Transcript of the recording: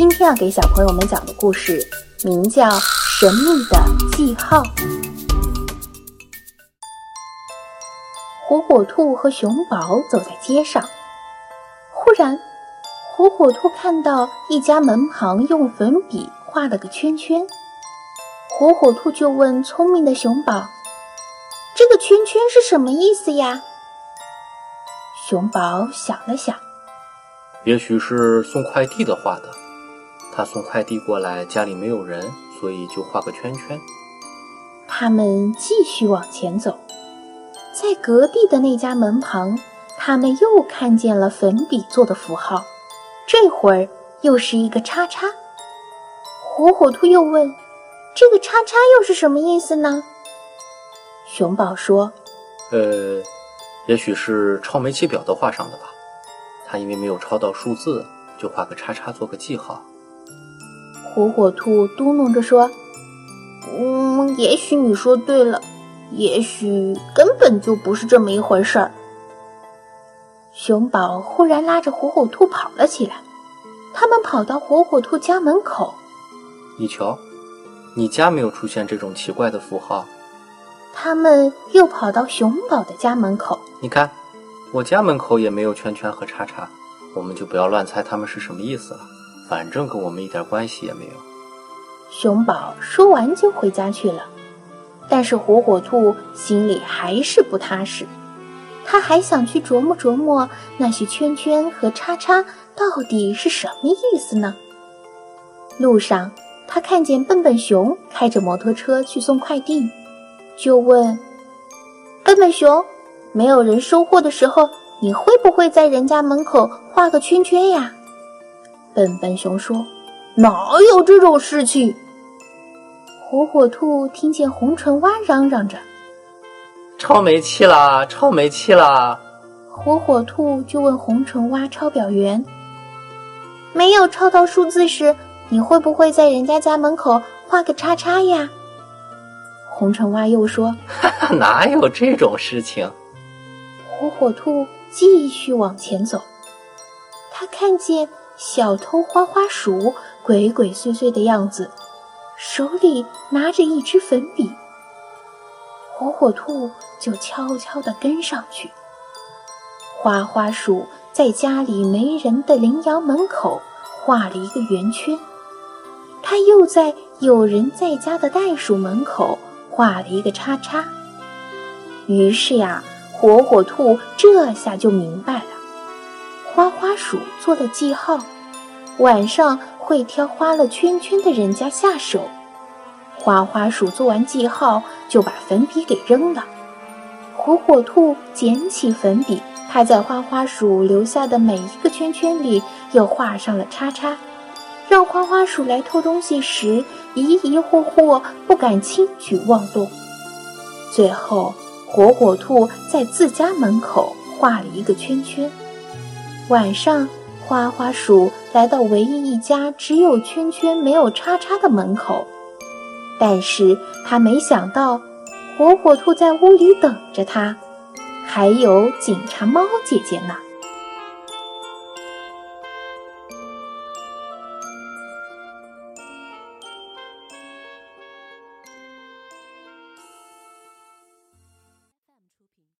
今天要给小朋友们讲的故事名叫《神秘的记号》。火火兔和熊宝走在街上，忽然，火火兔看到一家门旁用粉笔画了个圈圈。火火兔就问聪明的熊宝：“这个圈圈是什么意思呀？”熊宝想了想。也许是送快递的画的，他送快递过来，家里没有人，所以就画个圈圈。他们继续往前走，在隔壁的那家门旁，他们又看见了粉笔做的符号，这会儿又是一个叉叉。火火兔又问：“这个叉叉又是什么意思呢？”熊宝说：“呃，也许是抄煤气表的画上的吧。”他因为没有抄到数字，就画个叉叉做个记号。火火兔嘟哝着说：“嗯，也许你说对了，也许根本就不是这么一回事儿。”熊宝忽然拉着火火兔跑了起来。他们跑到火火兔家门口，你瞧，你家没有出现这种奇怪的符号。他们又跑到熊宝的家门口，你看。我家门口也没有圈圈和叉叉，我们就不要乱猜他们是什么意思了。反正跟我们一点关系也没有。熊宝说完就回家去了，但是火火兔心里还是不踏实，他还想去琢磨琢磨那些圈圈和叉叉到底是什么意思呢。路上，他看见笨笨熊开着摩托车去送快递，就问笨笨熊。没有人收货的时候，你会不会在人家门口画个圈圈呀？笨笨熊说：“哪有这种事情？”火火兔听见红唇蛙嚷嚷着：“超没气啦，超没气啦！”火火兔就问红唇蛙抄表员：“没有抄到数字时，你会不会在人家家门口画个叉叉呀？”红唇蛙又说：“哈哈，哪有这种事情？”火火兔继续往前走，他看见小偷花花鼠鬼鬼祟祟的样子，手里拿着一支粉笔。火火兔就悄悄地跟上去。花花鼠在家里没人的羚羊门口画了一个圆圈，他又在有人在家的袋鼠门口画了一个叉叉。于是呀。火火兔这下就明白了，花花鼠做了记号，晚上会挑花了圈圈的人家下手。花花鼠做完记号，就把粉笔给扔了。火火兔捡起粉笔，它在花花鼠留下的每一个圈圈里又画上了叉叉，让花花鼠来偷东西时疑疑惑惑，不敢轻举妄动。最后。火火兔在自家门口画了一个圈圈。晚上，花花鼠来到唯一一家只有圈圈没有叉叉的门口，但是他没想到，火火兔在屋里等着他，还有警察猫姐姐呢。